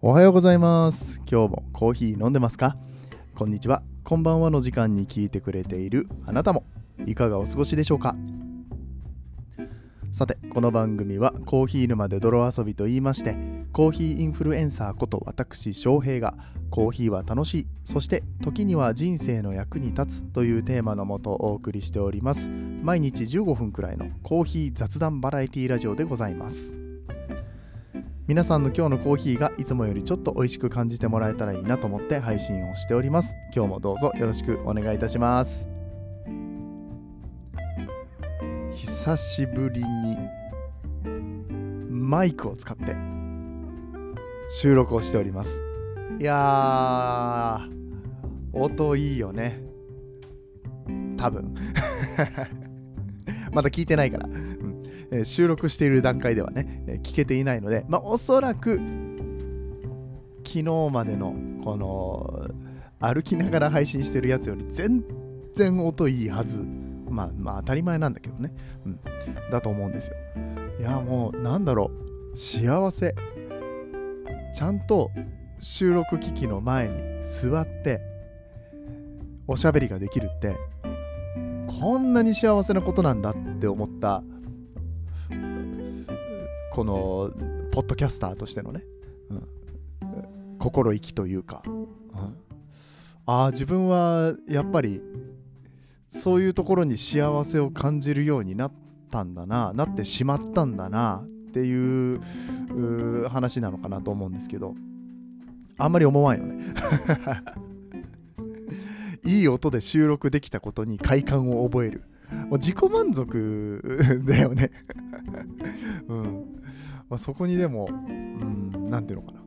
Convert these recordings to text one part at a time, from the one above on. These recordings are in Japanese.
おはようございます。今日もコーヒー飲んでますか？こんにちは。こんばんはの時間に聞いてくれているあなたも。いかがお過ごしでしょうか？さてこの番組はコーヒー沼で泥遊びと言いましてコーヒーインフルエンサーこと私翔平がコーヒーは楽しいそして時には人生の役に立つというテーマのもとお送りしております。毎日15分くらいのコーヒー雑談バラエティラジオでございます。皆さんの今日のコーヒーがいつもよりちょっと美味しく感じてもらえたらいいなと思って配信をしております。今日もどうぞよろしくお願いいたします。久しぶりにマイクを使って収録をしております。いやー音いいよね。多分。まだ聞いてないから、うえー収録している段階ではね、えー聞けていないので、まあ、おそらく昨日までのこの歩きながら配信してるやつより全然音いいはず。まあまあ当たり前なんだけどね、うん、だと思うんですよ。いやもうなんだろう。幸せ。ちゃんと収録機器の前に座っておしゃべりができるってこんなに幸せなことなんだって思ったこのポッドキャスターとしてのね、うん、心意気というか、うん、あ自分はやっぱりそういうところに幸せを感じるようになったんだななってしまったんだなっていう話なのかなと思うんですけどあんまり思わんよね。いい音で収録できたことに快感を覚える。もう自己満足 だよね。うん。まあ、そこにでも、うん、なんていうのかな。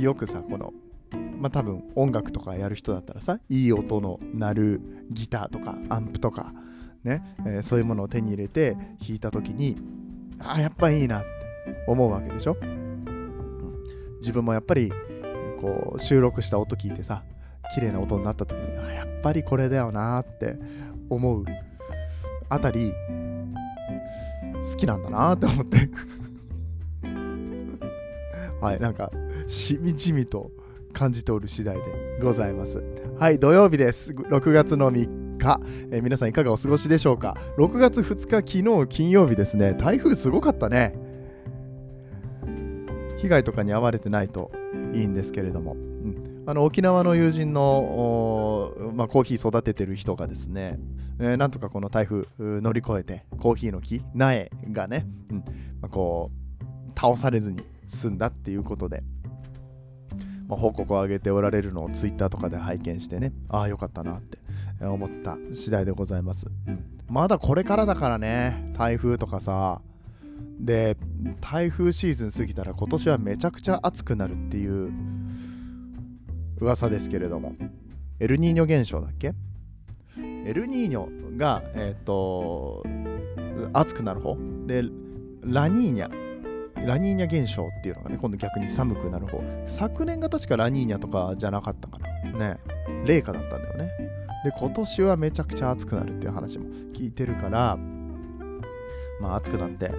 よくさこのまあ多分音楽とかやる人だったらさいい音の鳴るギターとかアンプとかね、えーそういうものを手に入れて弾いた時にあやっぱいいなって思うわけでしょ、うん。自分もやっぱりこう収録した音聞いてさ綺麗な音になった時にあやっぱりこれだよなって思うあたり好きなんだなって思って。はいなんかしみじみと感じておる次第でございます。はい土曜日です。6月の3日、えー皆さんいかがお過ごしでしょうか？6月2日昨日金曜日ですね。台風すごかったね。被害とかに遭われてないといいんですけれども、あの沖縄の友人の、まあ、コーヒー育ててる人がですね、えーなんとかこの台風乗り越えてコーヒーの木苗がね、うんまあ、こう倒されずに済んだっていうことで、まあ、報告を上げておられるのをツイッターとかで拝見してねああよかったなって思った次第でございます、うん、まだこれからだからね台風とかさで台風シーズン過ぎたら今年はめちゃくちゃ暑くなるっていう噂ですけれども。エルニーニョ現象だっけ？エルニーニョがえっ、と暑くなる方？でラニーニャ。ラニーニャ現象っていうのがね今度逆に寒くなる方。昨年が確かラニーニャとかじゃなかったかな。ね。冷夏だったんだよね。で今年はめちゃくちゃ暑くなるっていう話も聞いてるからまあ暑くなって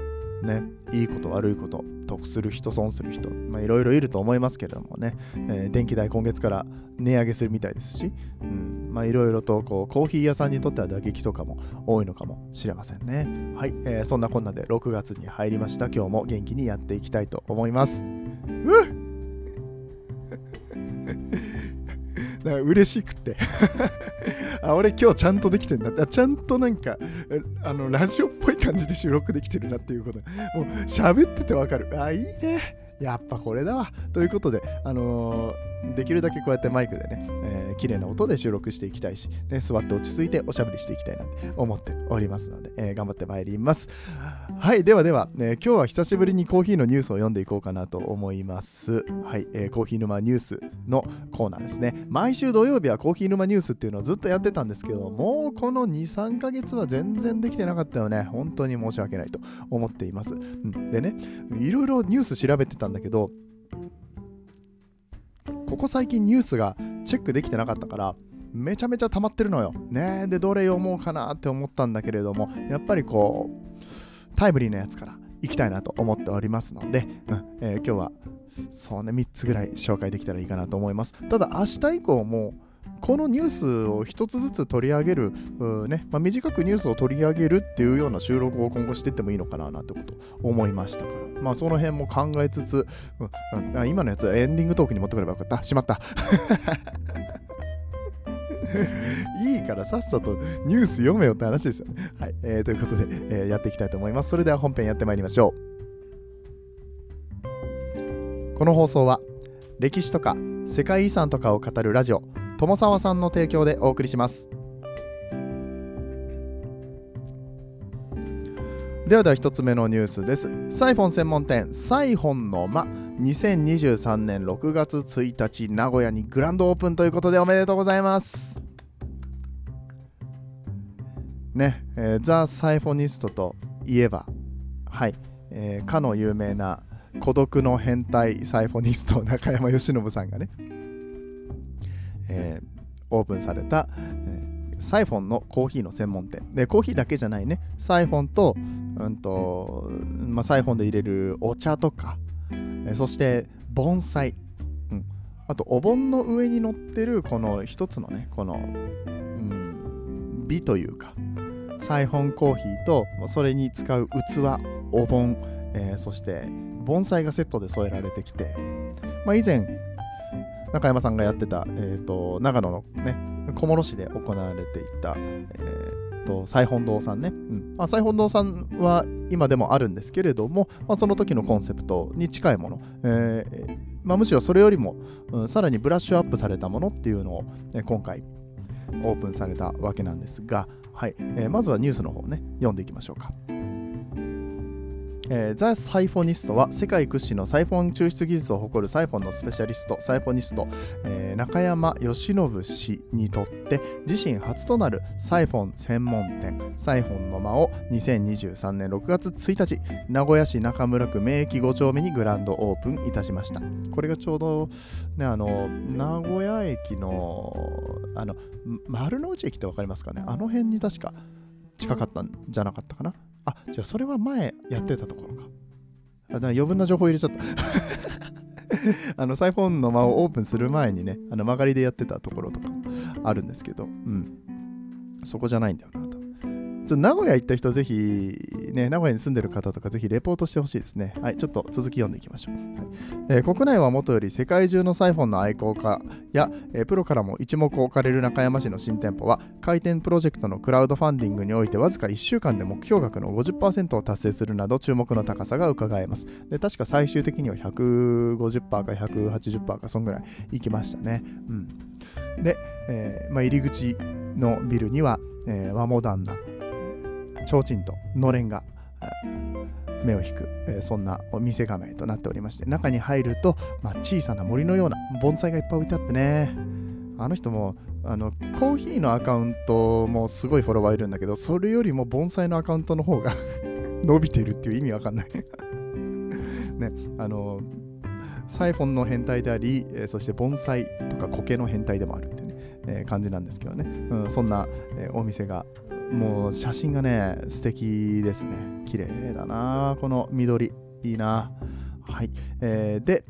ねいいこと悪いこと得する人損する人いろいろいると思いますけれどもね、えー電気代今月から値上げするみたいですし、まあいろいろとこうコーヒー屋さんにとっては打撃とかも多いのかもしれませんね。はい、えーそんなこんなで6月に入りました。今日も元気にやっていきたいと思います。うっ！なんか嬉しくて。あ俺今日ちゃんとできてんだ。ちゃんとなんかあのラジオっぽい感じで収録できてるなっていうこと。もう喋っててわかる。あいいね。やっぱこれだわ。ということで、あのーできるだけこうやってマイクでね、えー綺麗な音で収録していきたいし、ね、座って落ち着いておしゃべりしていきたいなって思っておりますので、えー頑張ってまいります。はい、ではでは、ね、今日は久しぶりにコーヒーのニュースを読んでいこうかなと思います。はい、えーコーヒー沼ニュースのコーナーですね。毎週土曜日はコーヒー沼ニュースっていうのをずっとやってたんですけど、もうこの2、3ヶ月は全然できてなかったよね。本当に申し訳ないと思っています。うん、でね、いろいろニュース調べてたんだけど、ここ最近ニュースがチェックできてなかったから、めちゃめちゃ溜まってるのよ。ねえで、どれ読もうかなって思ったんだけれども、やっぱりこう、タイムリーなやつから行きたいなと思っておりますので、うんえー今日はそうね、3つぐらい紹介できたらいいかなと思います。ただ、明日以降も、このニュースを一つずつ取り上げる、ねまあ、短くニュースを取り上げるっていうような収録を今後していってもいいのかななんてこと思いましたから、まあ、その辺も考えつつ、うん、今のやつはエンディングトークに持ってくればよかった。しまった。いいからさっさとニュース読めよって話ですよね。はい。えー、ということで、えー、やっていきたいと思います。それでは本編やってまいりましょう。この放送は歴史とか世界遺産とかを語るラジオ友沢さんの提供でお送りします。ではでは一つ目のニュースです。サイフォン専門店サイフォンの間。2023年6月1日名古屋にグランドオープンということでおめでとうございます。ね、えー、ザ・サイフォニストといえばはい、えー、かの有名な孤独の変態サイフォニスト中山由伸さんがねえー、オープンされた、えー、サイフォンのコーヒーの専門店。でコーヒーだけじゃないね。サイフォンと,、うんとまあ、サイフォンで入れるお茶とか、えー、そして盆栽、うん、あとお盆の上に乗ってるこの一つのねこの、うん、美というかサイフォンコーヒーとそれに使う器お盆、えー、そして盆栽がセットで添えられてきて、まあ、以前中山さんがやってた、えーと、長野のね小諸市で行われていた、えーと、西本堂さんね、うん。まあ、西本堂さんは今でもあるんですけれども、まあ、その時のコンセプトに近いもの、えーまあ、むしろそれよりも、うん、さらにブラッシュアップされたものっていうのを、ね、今回オープンされたわけなんですが、はい。えー、まずはニュースの方ね読んでいきましょうか。えー、ザ・サイフォニストは世界屈指のサイフォン抽出技術を誇るサイフォンのスペシャリスト、サイフォニスト、えー、中山由伸氏にとって自身初となるサイフォン専門店、サイフォンの間を2023年6月1日、名古屋市中村区名駅5丁目にグランドオープンいたしました。これがちょうど、ね、あの名古屋駅のあの丸の内駅って分かりますかね？あの辺に確か近かったんじゃなかったかな？あ、じゃあそれは前やってたところか。あだか余分な情報入れちゃった。あの、サイフォンの間をオープンする前にね、あの曲がりでやってたところとかあるんですけど、うん。そこじゃないんだよな。ちょ名古屋行った人、ぜひ、ね、名古屋に住んでる方とか、ぜひレポートしてほしいですね。はい、ちょっと続き読んでいきましょう。はいえー、国内はもとより世界中のサイフォンの愛好家や、えー、プロからも一目置かれる中山市の新店舗は、開店プロジェクトのクラウドファンディングにおいて、わずか1週間で目標額の50%を達成するなど、注目の高さが伺えます。で確か最終的には150%か180%か、そんぐらい行きましたね。うん、で、えーまあ、入り口のビルには、えー、和モダンな提灯とのれんが目を引く、えー、そんなお店構えとなっておりまして中に入ると、まあ、小さな森のような盆栽がいっぱい置いてあってね。あの人もあのコーヒーのアカウントもすごいフォロワーいるんだけどそれよりも盆栽のアカウントの方が 伸びてるっていう意味わかんない。ねあのサイフォンの変態であり、えー、そして盆栽とか苔の変態でもあるっていうね、えー、感じなんですけどね、うん、そんな、えー、お店がもう写真がね、素敵ですね。綺麗だな、この緑。いいな。はい。えー、で、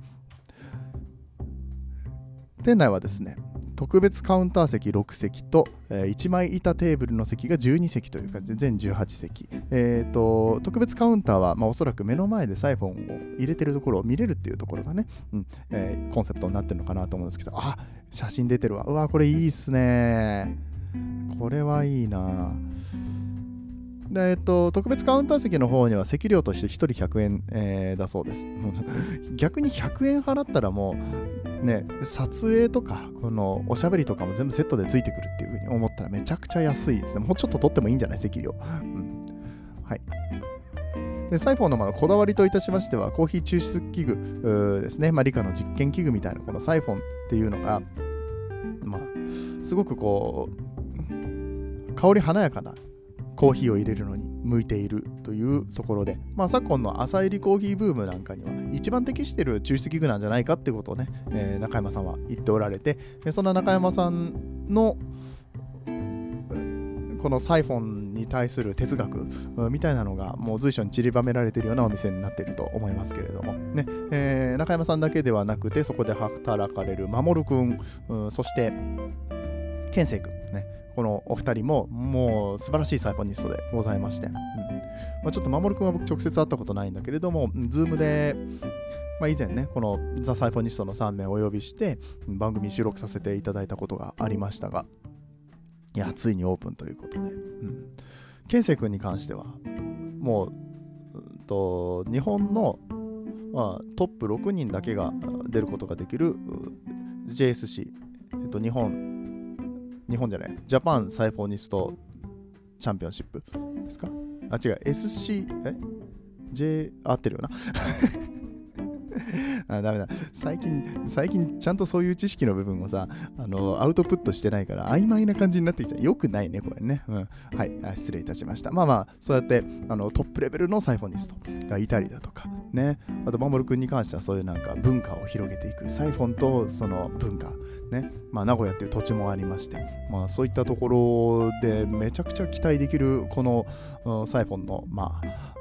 店内はですね、特別カウンター席6席と、えー、1枚板テーブルの席が12席という感じで全18席、えーと、特別カウンターは、まあ、おそらく目の前でサイフォンを入れてるところを見れるっていうところがね、うんえー、コンセプトになってるのかなと思うんですけどあ写真出てるわうわこれいいっすねこれはいいなでえっと、特別カウンター席の方には席料として1人100円、えー、だそうです。逆に100円払ったらもう、ね、撮影とか、このおしゃべりとかも全部セットでついてくるっていうふうに思ったらめちゃくちゃ安いですね。もうちょっと取ってもいいんじゃない？席料。うん。はい。でサイフォンのまこだわりといたしましては、コーヒー抽出器具ですね、まあ、理科の実験器具みたいなこのサイフォンっていうのが、まあ、すごくこう、香り華やかなコーヒーを入れるのに向いているというところで、まあ、昨今の朝入りコーヒーブームなんかには一番適している抽出器具なんじゃないかってことをね、えー、中山さんは言っておられてそんな中山さんのこのサイフォンに対する哲学みたいなのがもう随所に散りばめられているようなお店になっていると思いますけれども、ねえー、中山さんだけではなくてそこで働かれる守君、そして健生君ねこのお二人ももう素晴らしいサイフォニストでございまして、うん。まあ、ちょっと守君は僕直接会ったことないんだけれども、ズームでまあ、以前ね、このザ・サイフォニストの3名お呼びして番組収録させていただいたことがありましたが、いや、ついにオープンということで、うん。健生君に関しては、もう、うんと日本の、まあ、トップ6人だけが出ることができる JSC、えっと、日本、日本じゃない、ジャパンサイフォニストチャンピオンシップですか？あ、違う、SC、え ?J、合ってるよな。あダメだ。最近最近ちゃんとそういう知識の部分をさあのアウトプットしてないから曖昧な感じになってきちゃう。よくないねこれね、うん、はい。失礼いたしました。まあまあそうやってあのトップレベルのサイフォニストがいたりだとかね。あと守君に関してはそういうなんか文化を広げていく。サイフォンとその文化ね。まあ名古屋っていう土地もありましてまあそういったところでめちゃくちゃ期待できるこのサイフォンのまあ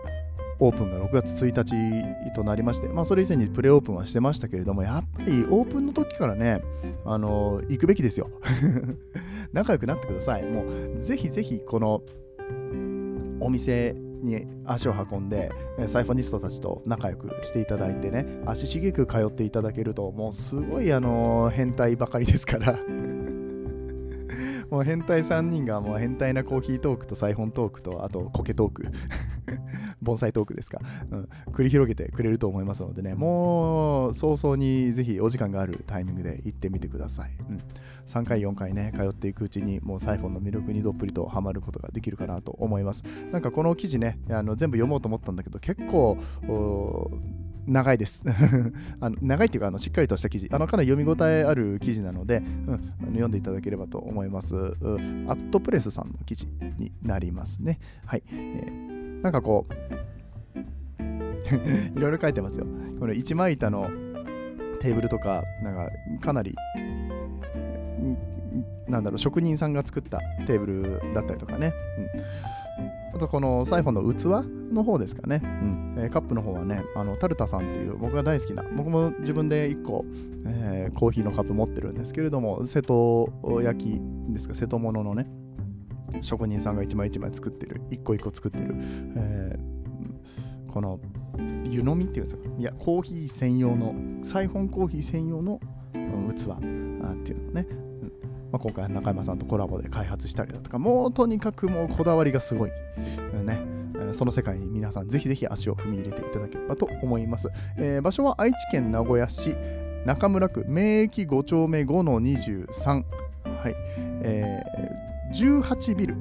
オープンが6月1日となりまして、まあ、それ以前にプレオープンはしてましたけれども、やっぱりオープンの時からね、あの行くべきですよ。仲良くなってください。もう、ぜひぜひ、このお店に足を運んで、サイフォニストたちと仲良くしていただいてね、足しげく通っていただけると、もうすごい、あの変態ばかりですからもう変態3人がもう変態なコーヒートークとサイフォントークとあとコケトーク。盆栽トークですか、うん、繰り広げてくれると思いますのでね。もう早々にぜひお時間があるタイミングで行ってみてください、うん、3回4回ね通っていくうちにもうサイフォンの魅力にどっぷりとハマることができるかなと思います。なんかこの記事ねあの全部読もうと思ったんだけど結構長いです。あの長いっていうかあのしっかりとした記事。あのかなり読み応えある記事なので、うん、あの読んでいただければと思います。アットプレスさんの記事になりますね。はい、えー、なんかこう いろいろ書いてますよ。この一枚板のテーブルとかなんかかなりなんだろう職人さんが作ったテーブルだったりとかね、うん。あとこのサイフォンの器の方ですかね。うん。えー、カップの方はね、あの、タルタさんっていう僕が大好きな、僕も自分で1個、えー、コーヒーのカップ持ってるんですけれども、瀬戸焼きですか、瀬戸物のね、職人さんが一枚一枚作ってる、一個一個作ってる、えー、この湯飲みっていうんですか、いや、コーヒー専用の、サイフォンコーヒー専用の器っていうのね、まあ、今回中山さんとコラボで開発したりだとか、もうとにかくもうこだわりがすごい。ね、その世界に皆さんぜひぜひ足を踏み入れていただければと思います。えー、場所は愛知県名古屋市中村区名駅5丁目5の23。はい。えー、18ビル、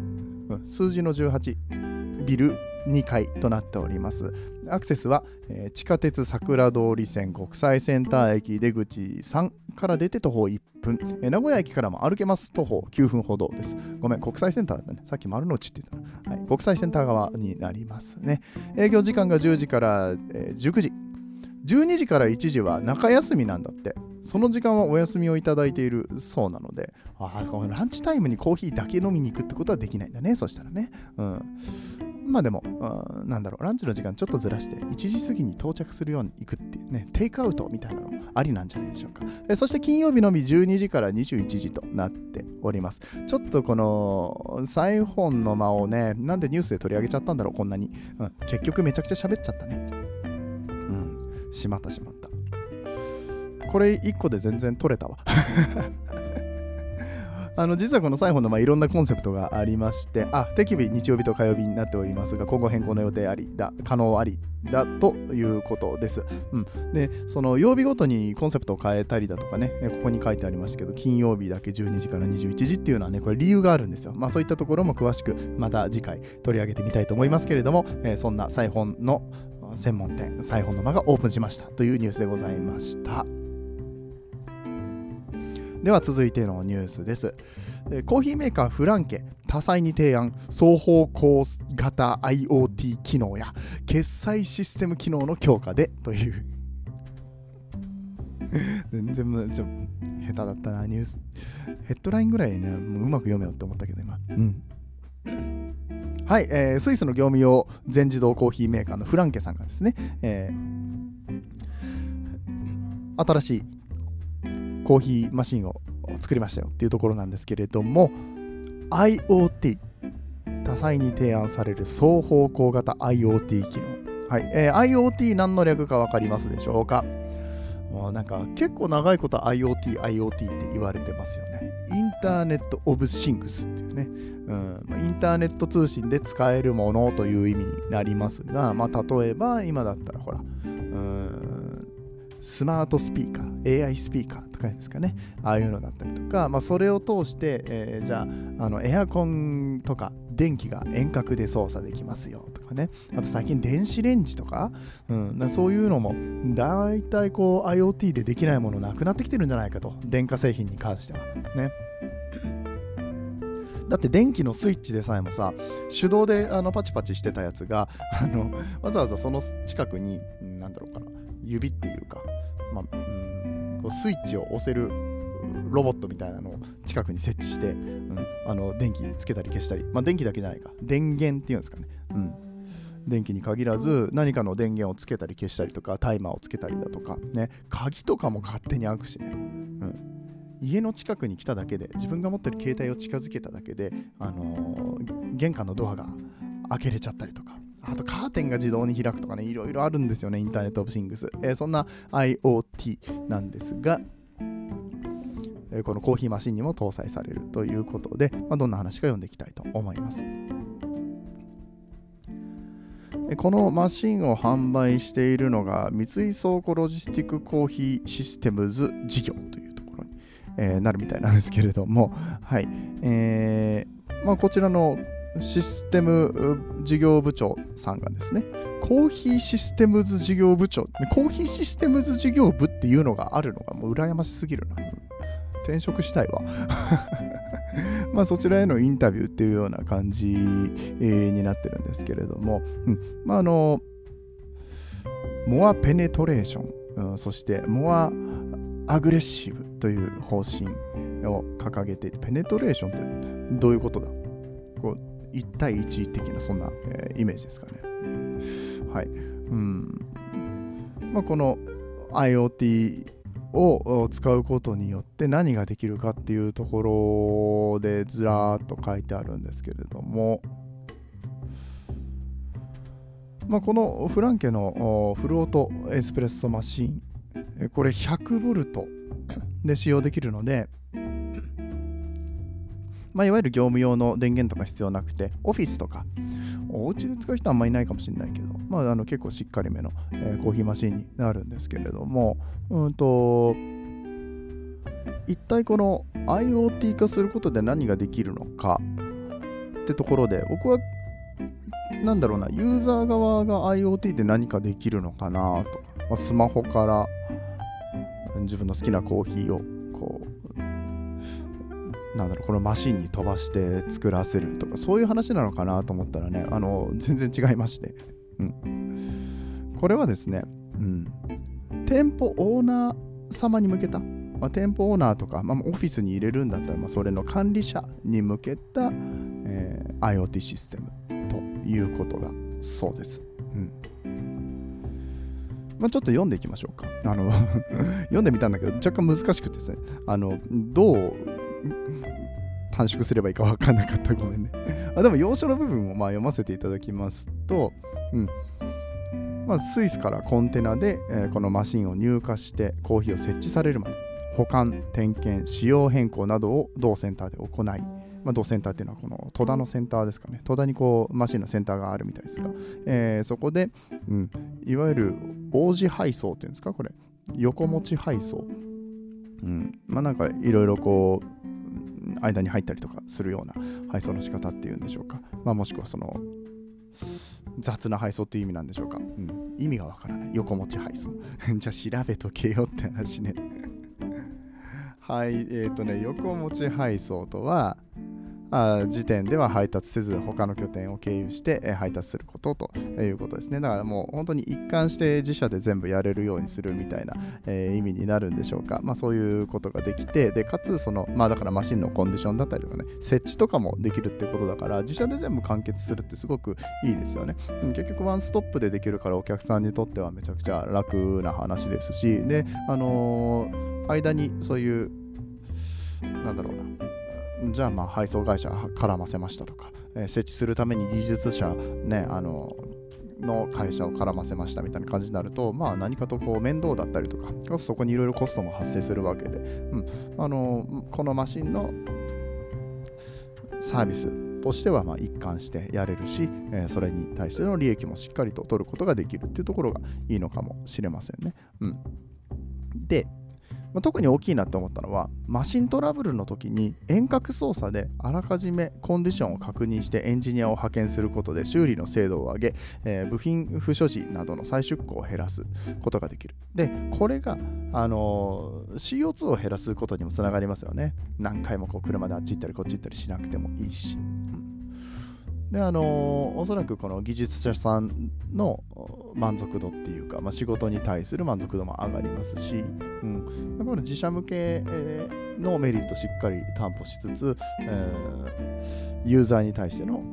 数字の18ビル2階となっております。アクセスは、えー、地下鉄桜通り線国際センター駅出口3から出て徒歩1分、えー、名古屋駅からも歩けます徒歩9分ほどです。ごめん、国際センターだね。さっき丸の内って言ったの、はい。国際センター側になりますね。営業時間が10時から、えー、19時。12時から1時は中休みなんだって。その時間はお休みをいただいているそうなので、あランチタイムにコーヒーだけ飲みに行くってことはできないんだね、そしたらね。うん。まあでも、なんだろう、ランチの時間ちょっとずらして、1時過ぎに到着するように行くっていうね、テイクアウトみたいなのありなんじゃないでしょうか。えそして金曜日のみ12時から21時となっております。ちょっとこの、サイフォンの間をね、なんでニュースで取り上げちゃったんだろう、こんなに。うん、結局めちゃくちゃ喋っちゃったね。うん、しまったしまった。これ1個で全然取れたわ。あの実はこのサイフォンのまあいろんなコンセプトがありまして、あ、定期日日曜日と火曜日になっておりますが、今後変更の予定ありだ、可能ありだということです。うん、で、その曜日ごとにコンセプトを変えたりだとかね、ここに書いてありましたけど、金曜日だけ12時から21時っていうのはね、これ理由があるんですよ。まあそういったところも詳しくまた次回取り上げてみたいと思いますけれども、えー、そんなサイフォンの専門店、サイフォンの間がオープンしましたというニュースでございました。では続いてのニュースです。コーヒーメーカーフランケ多彩に提案双方向型 IoT 機能や決済システム機能の強化でという。全然ちょ下手だったなニュース。ヘッドラインぐらいねもううまく読めよって思ったけど今。うん。はい、えー、スイスの業務用全自動コーヒーメーカーのフランケさんがですね、えー、新しいコーヒーマシンを作りましたよっていうところなんですけれども IoT 多彩に提案される双方向型 IoT 機能、はい。えー、IoT 何の略か分かりますでしょうか？もうなんか結構長いこと IoT、IoT って言われてますよね。インターネット・オブ・シングスっていうね、うん。インターネット通信で使えるものという意味になりますが、まあ、例えば今だったらほら、うん。スマートスピーカー、AI スピーカーとかですかね、ああいうのだったりとか、まあ、それを通して、えー、じゃああのエアコンとか電気が遠隔で操作できますよとかね。あと最近電子レンジとか,、うん、そういうのも大体こう IoT でできないものなくなってきてるんじゃないかと。電化製品に関してはね。だって電気のスイッチでさえもさ手動であのパチパチしてたやつがあのわざわざその近くに何だろうかな。指っていうか、まあ、うんこうスイッチを押せるロボットみたいなのを近くに設置して、うん、あの電気つけたり消したり、まあ、電気だけじゃないか。電源っていうんですかね、うん、電気に限らず何かの電源をつけたり消したりとかタイマーをつけたりだとかね。鍵とかも勝手に開くしね、うん、家の近くに来ただけで自分が持ってる携帯を近づけただけで、あのー、玄関のドアが開けれちゃったりとか。あとカーテンが自動に開くとかねいろいろあるんですよね Internet of Things、えー、そんな IoT なんですがえこのコーヒーマシンにも搭載されるということで、まあ、どんな話か読んでいきたいと思います。このマシンを販売しているのが三井倉庫ロジスティックコーヒーシステムズ事業というところに、え、なるみたいなんですけれども、はいえーまあ、こちらのシステム事業部長さんがですね、コーヒーシステムズ事業部長、コーヒーシステムズ事業部っていうのがあるのがもう羨ましすぎるな。転職したいわ。まあそちらへのインタビューっていうような感じ、になってるんですけれども、うん、まああの、モアペネトレーション、うん、そしてモアアグレッシブという方針を掲げて、ペネトレーションってどういうことだ？こう1対1的なそんな、えー、イメージですかね。はい。うん。まあ、この IoT を使うことによって何ができるかっていうところでずらーっと書いてあるんですけれども、まあ、このフランケのフロートエスプレッソマシンこれ 100V で使用できるので、まあ、いわゆる業務用の電源とか必要なくてオフィスとか。お家で使う人はあんまりいないかもしれないけど、まあ、あの結構しっかりめの、えー、コーヒーマシンになるんですけれども、うんと、一体この IoT 化することで何ができるのか。ってところで、僕は、なんだろうな、ユーザー側が IoT で何かできるのかなとか、まあ、スマホから自分の好きなコーヒーをなんだろうこのマシンに飛ばして作らせるとかそういう話なのかなと思ったらねあの全然違いまして、うん、これはですね、うん、店舗オーナー様に向けた、まあ、店舗オーナーとか、まあ、オフィスに入れるんだったら、まあ、それの管理者に向けた、えー、IoT システムということだそうです、うん。まあ、ちょっと読んでいきましょうか。あの 読んでみたんだけど、若干難しくてですね、あのどう短縮すればいいか分かんなかった。ごめんね。あでも、要所の部分をまあ読ませていただきますと、うんまあ、スイスからコンテナで、えー、このマシンを入荷してコーヒーを設置されるまで保管、点検、仕様変更などを同センターで行い、まあ、同センターっていうのはこの戸田のセンターですかね。戸田にこうマシンのセンターがあるみたいですが、えー、そこで、うん、いわゆる王子配送っていうんですか、これ。横持ち配送。うん、まあなんかいろいろこう間に入ったりとかするような配送の仕方っていうんでしょうか、まあ、もしくはその雑な配送っていう意味なんでしょうか、うん、意味がわからない。横持ち配送。じゃあ調べとけよって話ね。はい。えっ、ー、とね横持ち配送とは時点では配達せず他の拠点を経由して、配達することということですね。だからもう本当に一貫して自社で全部やれるようにするみたいな、えー、意味になるんでしょうか、まあ、そういうことができてでかつそのまあだからマシンのコンディションだったりとかね設置とかもできるってことだから自社で全部完結するってすごくいいですよね。結局ワンストップでできるからお客さんにとってはめちゃくちゃ楽な話ですしであのー、間にそういうなんだろうなじゃあまあ配送会社絡ませましたとか、えー、設置するために技術者ねあのの会社を絡ませましたみたいな感じになると、まあ、何かとこう面倒だったりとか、そこにいろいろコストも発生するわけで、うん、あのこのマシンのサービスとしてはま一貫してやれるし、え、それに対しての利益もしっかりと取ることができるっていうところがいいのかもしれませんね。うん、で、まあ、特に大きいなって思ったのはマシントラブルの時に遠隔操作であらかじめコンディションを確認してエンジニアを派遣することで修理の精度を上げ、えー、部品不所持などの再出庫を減らすことができる。でこれが、あのー、CO2 を減らすことにもつながりますよね。何回もこう車であっち行ったりこっち行ったりしなくてもいいし。であの、おそらくこの技術者さんの満足度っていうか、まあ、仕事に対する満足度も上がりますし、うん、この自社向けのメリットしっかり担保しつつ、えー、ユーザーに対しての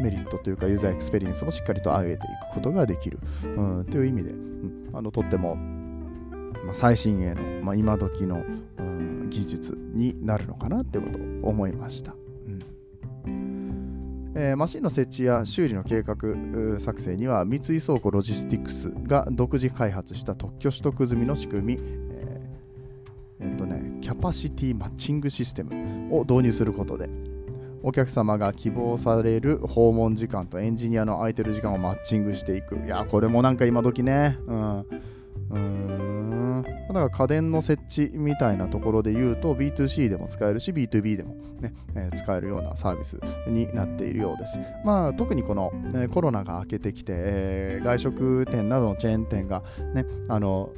メリットというかユーザーエクスペリエンスもしっかりと上げていくことができる、うん、という意味で、うん、あのとっても、まあ、最新鋭の、まあ、今時の、うん、技術になるのかなってことを思いました。えー、マシンの設置や修理の計画作成には三井倉庫ロジスティクスが独自開発した特許取得済みの仕組み、えー、えー、とね、キャパシティマッチングシステムを導入することでお客様が希望される訪問時間とエンジニアの空いてる時間をマッチングしていく。いやこれもなんか今時ね。うん。うん。だから家電の設置みたいなところで言うと B2C でも使えるし B2B でもね、えー、使えるようなサービスになっているようです。まあ特にこの、えー、コロナが明けてきて、えー、外食店などのチェーン店がね、あの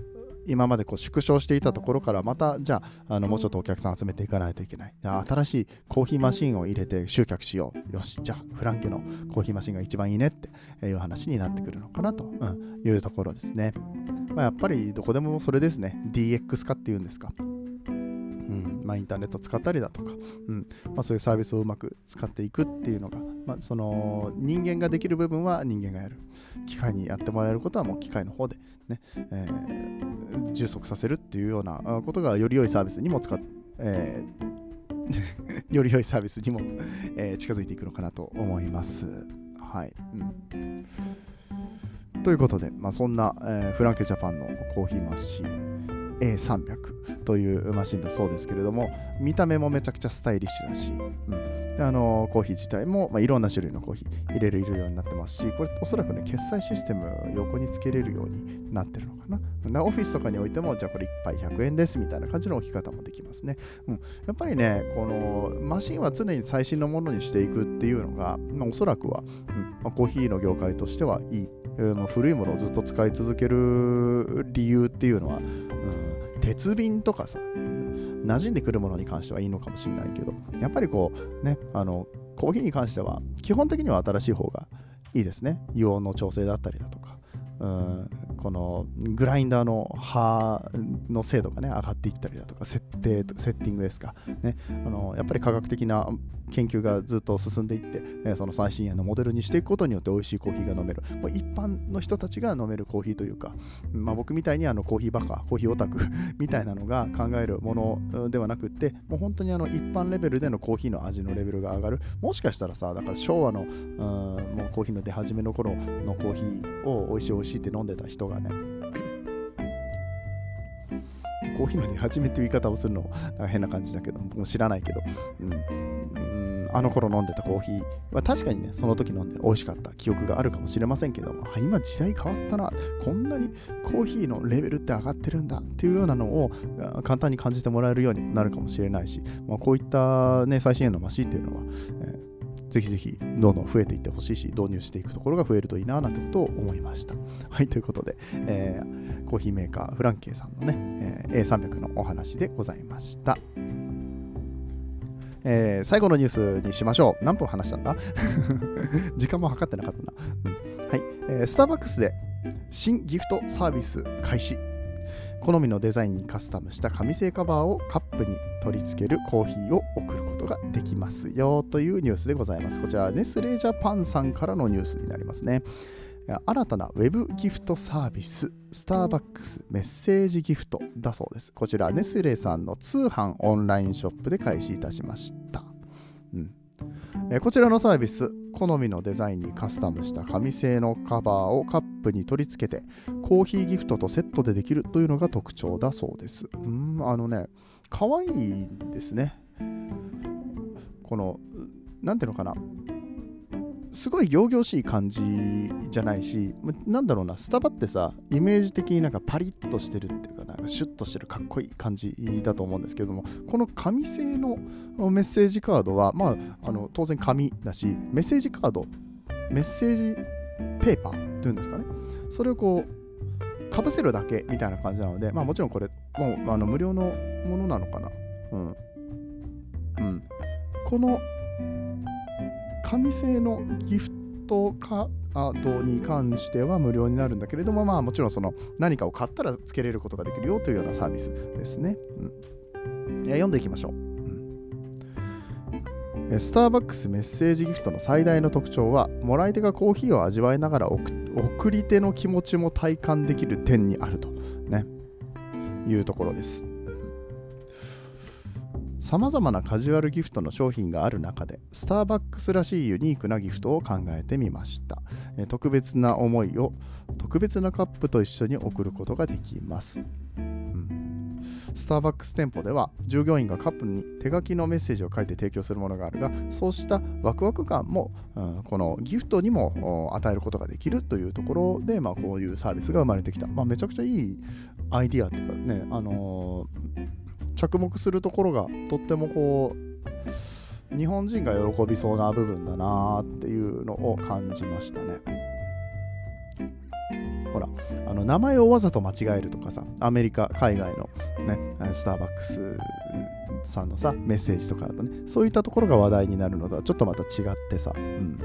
今までこう縮小していたところからまたじゃああのもうちょっとお客さん集めていかないといけない。新しいコーヒーマシンを入れて集客しよう。よしじゃあフランケのコーヒーマシンが一番いいねっていう話になってくるのかなと、うん、いうところですね、まあ、やっぱりどこでもそれですね。DX 化っていうんですか。うん。まあ、インターネット使ったりだとか、うん。まあ、そういうサービスをうまく使っていくっていうのが、まあ、その人間ができる部分は人間がやる機械にやってもらえることはもう機械の方でね、えー、充足させるっていうようなことがより良いサービスにも使っ、えー、より良いサービスにも、え、近づいていくのかなと思います。はい。うんということで、まあ、そんな、えー、フランケジャパンのコーヒーマシン A300 というマシンだそうですけれども見た目もめちゃくちゃスタイリッシュだし、うん、あのコーヒー自体も、まあ、いろんな種類のコーヒー入れるようになってますし、これおそらくね、決済システム横につけれるようになってるのかな。オフィスとかにおいても、じゃあこれ1杯100円ですみたいな感じの置き方もできますね。うん、やっぱりね、このマシンは常に最新のものにしていくっていうのが、まあ、おそらくは、うんまあ、コーヒーの業界としてはいい。まあ、古いものをずっと使い続ける理由っていうのは、うん、鉄瓶とかさ、馴染んでくるものに関してはいいのかもしれないけど、やっぱりこう、ね、あの、コーヒーに関しては、基本的には新しい方がいいですね。油温の調整だったりだとか、うんこのグラインダーの刃の精度がね上がっていったりだとか設定セッティングですか。ね。あのやっぱり科学的な研究がずっと進んでいって、えその最新鋭のモデルにしていくことによって美味しいコーヒーが飲める。もう一般の人たちが飲めるコーヒーというか、まあ、僕みたいにあのコーヒーバカコーヒーオタク みたいなのが考えるものではなくってもう本当にあの一般レベルでのコーヒーの味のレベルが上がる。もしかしたらさだから昭和のうんもうコーヒーの出始めの頃のコーヒーを美味しい美味しいって飲んでた人がね。コーヒーの出始めっていう言い方をするのも変な感じだけど僕も知らないけど、うん、うん。あの頃飲んでたコーヒーは確かにねその時飲んで美味しかった記憶があるかもしれませんけどあ今時代変わったな。こんなにコーヒーのレベルって上がってるんだっていうようなのを簡単に感じてもらえるようになるかもしれないし、まあ、こういった、ね、最新鋭のマシンっていうのは、えーぜひぜひどんどん増えていってほしいし導入していくところが増えるといいななんてことを思いました。はいということで、えー、コーヒーメーカーフランケンさんのね、えー、A300 のお話でございました。えー、最後のニュースにしましょう。何分話したんだ？時間も測ってなかったな。はい、えー、スターバックスで新ギフトサービス開始。好みのデザインにカスタムした紙製カバーをカップに取り付けるコーヒーを送ることができますよというニュースでございます。こちらネスレジャパンさんからのニュースになりますね。新たなウェブギフトサービス、スターバックスメッセージギフトだそうです。こちら、ネスレさんの通販オンラインショップで開始いたしました。うんえこちらのサービス、好みのデザインにカスタムした紙製のカバーをカップに取り付けて、コーヒーギフトとセットでできるというのが特徴だそうです。うん、あのね、かわいいですね。この、なんていうのかな、すごい仰々しい感じじゃないし、なんだろうな、スタバってさ、イメージ的になんかパリッとしてるっていうか、なんかシュッとしてるかっこいい感じだと思うんですけども、この紙製のメッセージカードは、まあ、あの当然紙だし、メッセージカード、メッセージペーパーっていうんですかね、それをこう、かぶせるだけみたいな感じなので、まあもちろんこれ、もうあの無料のものなのかな。うん。うん。この紙製のギフトカードに関しては無料になるんだけれども、まあもちろんその何かを買ったら付けれることができるよというようなサービスですね。うん、いや読んでいきましょう。スターバックスメッセージギフトの最大の特徴は、もらい手がコーヒーを味わいながら送り手の気持ちも体感できる点にあると、ね、いうところです。さまざまなカジュアルギフトの商品がある中でスターバックスらしいユニークなギフトを考えてみました。特別な思いを特別なカップと一緒に送ることができます、うん、スターバックス店舗では従業員がカップに手書きのメッセージを書いて提供するものがあるがそうしたワクワク感も、うん、このギフトにも与えることができるというところで、まあ、こういうサービスが生まれてきた、まあ、めちゃくちゃいいアイディアっていうかね、あのー着目するところがとってもこう日本人が喜びそうな部分だなっていうのを感じましたね。ほらあの名前をわざと間違えるとかさアメリカ海外のねスターバックスさんのさメッセージとかだとねそういったところが話題になるのとはちょっとまた違ってさ、うん、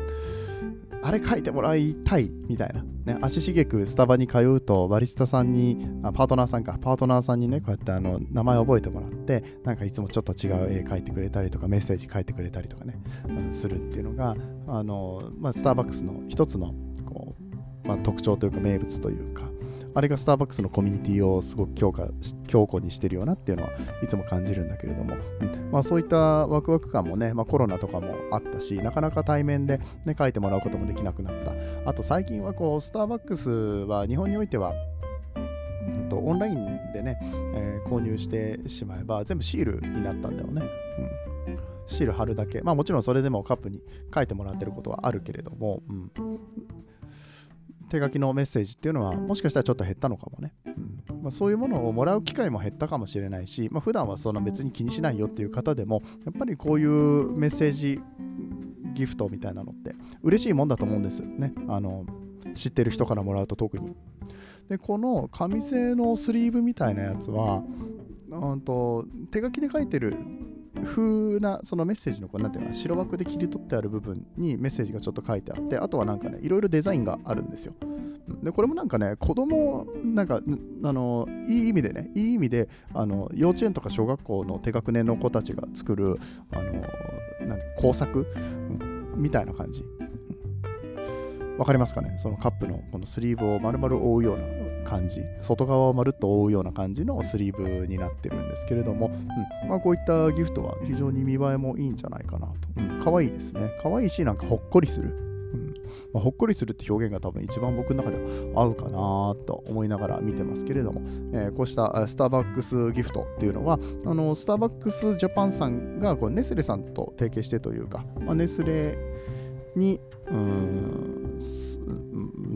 あれ書いてもらいたいみたいな。ね、足しげくスタバに通うと、バリスタさんに、あパートナーさんか、パートナーさんにね、こうやってあの名前覚えてもらって、なんかいつもちょっと違う絵描いてくれたりとか、メッセージ書いてくれたりとかね、うん、するっていうのが、あのまあ、スターバックスの一つのこう、まあ、特徴というか、名物というか、あれがスターバックスのコミュニティをすごく強化強固にしてるよなっていうのはいつも感じるんだけれども、うん。まあ、そういったワクワク感もね、まあ、コロナとかもあったしなかなか対面で、ね、書いてもらうこともできなくなった。あと最近はこうスターバックスは日本においてはうんとオンラインでね、えー、購入してしまえば全部シールになったんだよね。うん、シール貼るだけ。まあもちろんそれでもカップに書いてもらってることはあるけれども、うん、手書きのメッセージっていうのはもしかしたらちょっと減ったのかもね、うん。まあ、そういうものをもらう機会も減ったかもしれないし、まあ、普段はそんな別に気にしないよっていう方でもやっぱりこういうメッセージギフトみたいなのって嬉しいもんだと思うんですね。あの知ってる人からもらうと特に。でこの紙製のスリーブみたいなやつはうんと手書きで書いてる風なそのメッセージのこうなんていうの白枠で切り取ってある部分にメッセージがちょっと書いてあってあとはなんかねいろいろデザインがあるんですよ。でこれもなんかね子供なんかあのいい意味でねいい意味であの幼稚園とか小学校の低学年の子たちが作るあのなん工作、うん、みたいな感じ。わ、かりますかね？そのカップのこのスリーブを丸々覆うような。感じ外側をまるっと覆うような感じのスリーブになってるんですけれども、うんまあ、こういったギフトは非常に見栄えもいいんじゃないかなと、うん、可愛いですね。可愛いしなんかほっこりする、うんまあ、ほっこりするって表現が多分一番僕の中では合うかなと思いながら見てますけれども、えー、こうしたスターバックスギフトっていうのはあのスターバックスジャパンさんがこうネスレさんと提携してというか、まあ、ネスレにうん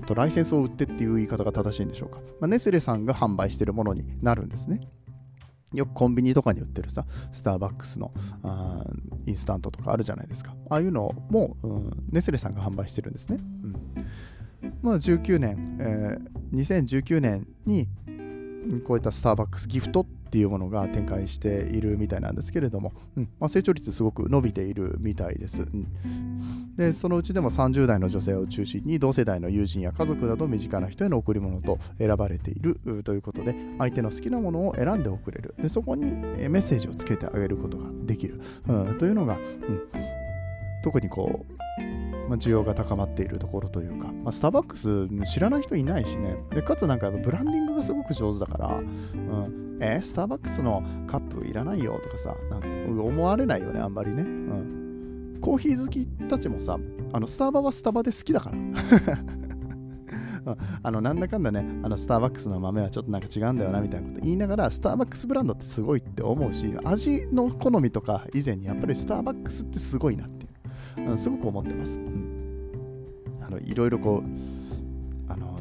とライセンスを売ってっていう言い方が正しいんでしょうか、まあ、ネスレさんが販売してるものになるんですねよくコンビニとかに売ってるさ、スターバックスのインスタントとかあるじゃないですか。ああいうのも、うん、ネスレさんが販売してるんですね。うん、まあ、19年、えー、2019年にこういったスターバックスギフトっっていうものが展開しているみたいなんですけれども、うん。まあ、成長率すごく伸びているみたいです。うん。でそのうちでも30代の女性を中心に同世代の友人や家族など身近な人への贈り物と選ばれているということで相手の好きなものを選んで送れる。でそこにメッセージをつけてあげることができる、うん、というのが、うん、特にこう、まあ、需要が高まっているところというか、まあ、スターバックス知らない人いないしねでかつなんかやっぱブランディングがすごく上手だから、うんえー、スターバックスのカップいらないよとかさ、なんか思われないよね、あんまりね。うん。コーヒー好きたちもさ、あのスタバはスタバで好きだから。あのなんだかんだね、あのスターバックスの豆はちょっとなんか違うんだよなみたいなこと言いながら、スターバックスブランドってすごいって思うし、味の好みとか以前にやっぱりスターバックスってすごいなっていう、ん、すごく思ってます。うん、あのいろいろこう、あの、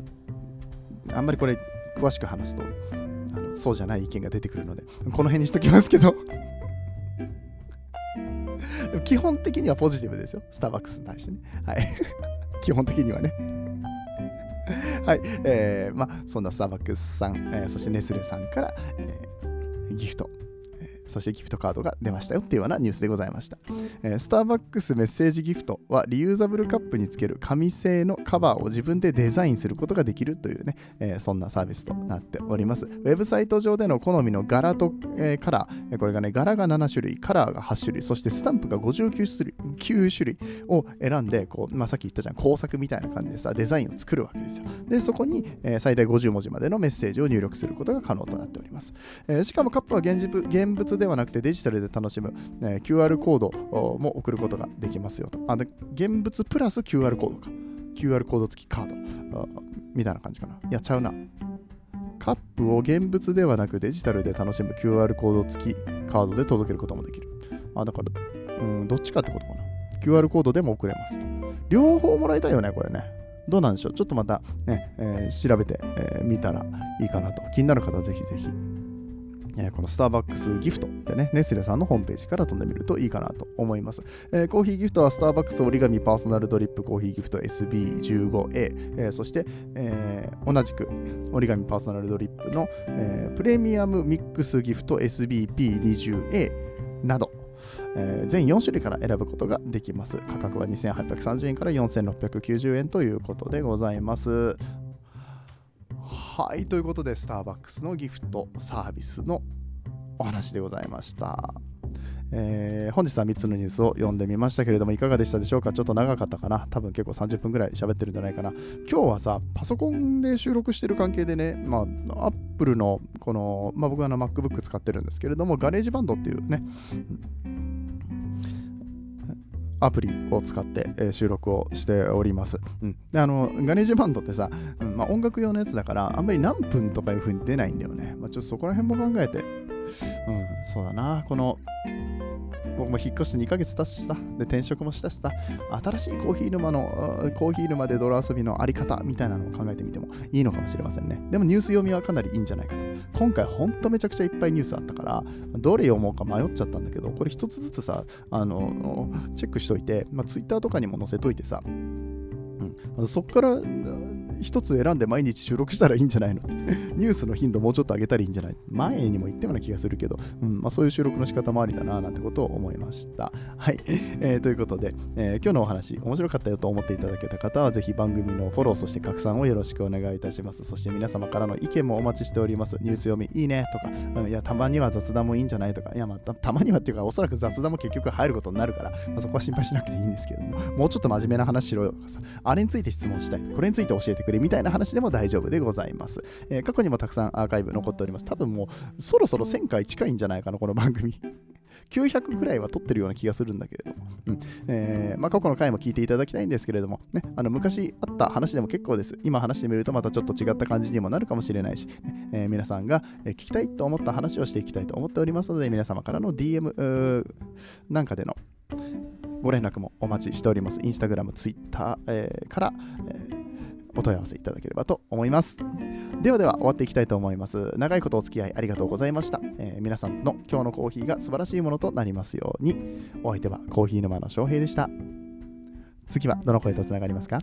あんまりこれ詳しく話すと、あのそうじゃない意見が出てくるので、この辺にしときますけど 基本的にはポジティブですよ。スターバックスに対してね。はい。基本的にはね。はい。えー、まあ、そんなスターバックスさん、えー、そしてネスレさんから、えー、ギフト、そしてギフトカードが出ましたよっていうようなニュースでございました。えー、スターバックスメッセージギフトはリユーザブルカップにつける紙製のカバーを自分でデザインすることができるというね、えー、そんなサービスとなっております。ウェブサイト上での好みの柄と、えー、カラー、これがね、柄が7種類、カラーが8種類、そしてスタンプが59種類 ,9 種類を選んで、こうまあ、さっき言ったじゃん、工作みたいな感じでさ、デザインを作るわけですよ。で、そこに、えー、最大50文字までのメッセージを入力することが可能となっております。えー、しかもカップは現物ではなくてデジタルで楽しむ、えー、QR コードも送ることができますよと。あで現物プラス QR コードか。QR コード付きカードみたいな感じかな。いや、ちゃうな。カップを現物ではなくデジタルで楽しむ QR コード付きカードで届けることもできる。あ、だから、うん、どっちかってことかな。QR コードでも送れますと。両方もらいたいよね、これね。どうなんでしょうちょっとまたね、えー、調べてみ、えー、たらいいかなと。気になる方はぜひぜひこのスターバックスギフトでね、ネスレさんのホームページから飛んでみるといいかなと思います。えー、コーヒーギフトはスターバックス折り紙パーソナルドリップコーヒーギフト SB15A、えー、そして、えー、同じく折り紙パーソナルドリップの、えプレミアムミックスギフト SBP20A など、えー、全4種類から選ぶことができます。価格は2830円から4690円ということでございます。はい、ということで、スターバックスのギフトサービスのお話でございました。えー、本日は3つのニュースを読んでみましたけれども、いかがでしたでしょうか？ちょっと長かったかな？多分結構30分ぐらい喋ってるんじゃないかな。今日はさ、パソコンで収録してる関係でね、まあ、アップルの、この、まあ、僕はあの MacBook 使ってるんですけれども、 GarageBand っていうね、アプリを使って、え、収録をしております。うん、であの GarageBand ってさ、うんまあ、音楽用のやつだからあんまり何分とかいう風に出ないんだよね。まあ、ちょっとそこら辺も考えて、うん、そうだな、この僕も引っ越して2ヶ月経つしさ、で転職もしたしさ、新しいコーヒー沼の、コーヒー沼で泥遊びのあり方みたいなのを考えてみてもいいのかもしれませんね。でもニュース読みはかなりいいんじゃないかな。今回ほんとめちゃくちゃいっぱいニュースあったから、どれ読もうか迷っちゃったんだけど、これ一つずつさ、あの、チェックしといて、まあ、Twitter とかにも載せといてさ、うん、そっから一つ選んで毎日収録したらいいんじゃないの？ニュースの頻度もうちょっと上げたらいいんじゃない？前にも言ったような気がするけど、うんまあ、そういう収録の仕方もありだななんてことを思いました。はい。えー、ということで、えー、今日のお話面白かったよと思っていただけた方はぜひ番組のフォローそして拡散をよろしくお願いいたします。そして皆様からの意見もお待ちしております。ニュース読みいいねとか、うん、いやたまには雑談もいいんじゃないとか、いやまたたまにはっていうかおそらく雑談も結局入ることになるから、まあ、そこは心配しなくていいんですけども、もうちょっと真面目な話しろよとかさ、あれについて質問したい、これについて教えてくくれみたいな話でも大丈夫でございます。えー、過去にもたくさんアーカイブ残っております。多分もうそろそろ1000回近いんじゃないかな、この番組。900くらいは撮ってるような気がするんだけれども、うんえーまあ、過去の回も聞いていただきたいんですけれども、ね、あの昔あった話でも結構です。今話してみるとまたちょっと違った感じにもなるかもしれないし、ねえー、皆さんが聞きたいと思った話をしていきたいと思っておりますので、皆様からの DM なんかでのご連絡もお待ちしております。インスタグラム、ツイッター、えー、から、えーお問い合わせいただければと思います。ではでは終わっていきたいと思います。長いことお付き合いありがとうございました。えー、皆さんの今日のコーヒーが素晴らしいものとなりますように。お相手はコーヒー沼の翔平でした。次はどの声とつながりますか？